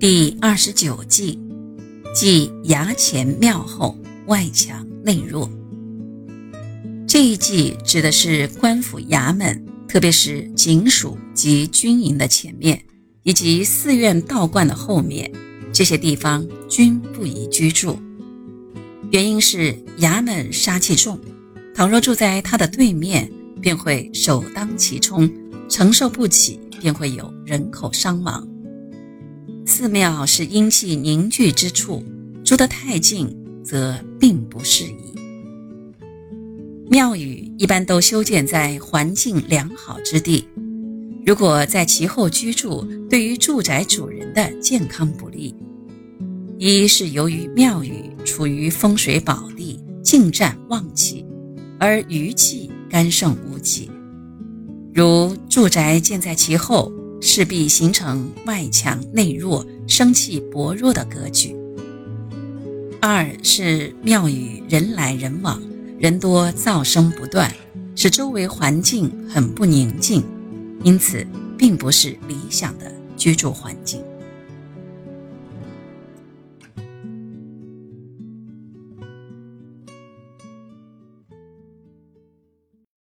第二十九计，即衙前庙后，外强内弱。这一计指的是官府衙门，特别是警署及军营的前面，以及寺院道观的后面，这些地方均不宜居住。原因是衙门杀气重，倘若住在它的对面，便会首当其冲，承受不起，便会有人口伤亡。寺庙是阴气凝聚之处，住得太近则并不适宜。庙宇一般都修建在环境良好之地，如果在其后居住，对于住宅主人的健康不利。一是由于庙宇处于风水宝地，近占旺气，而余气干盛无解，如住宅建在其后。势必形成外强内弱、生气薄弱的格局。二是庙宇人来人往，人多噪声不断，使周围环境很不宁静，因此并不是理想的居住环境。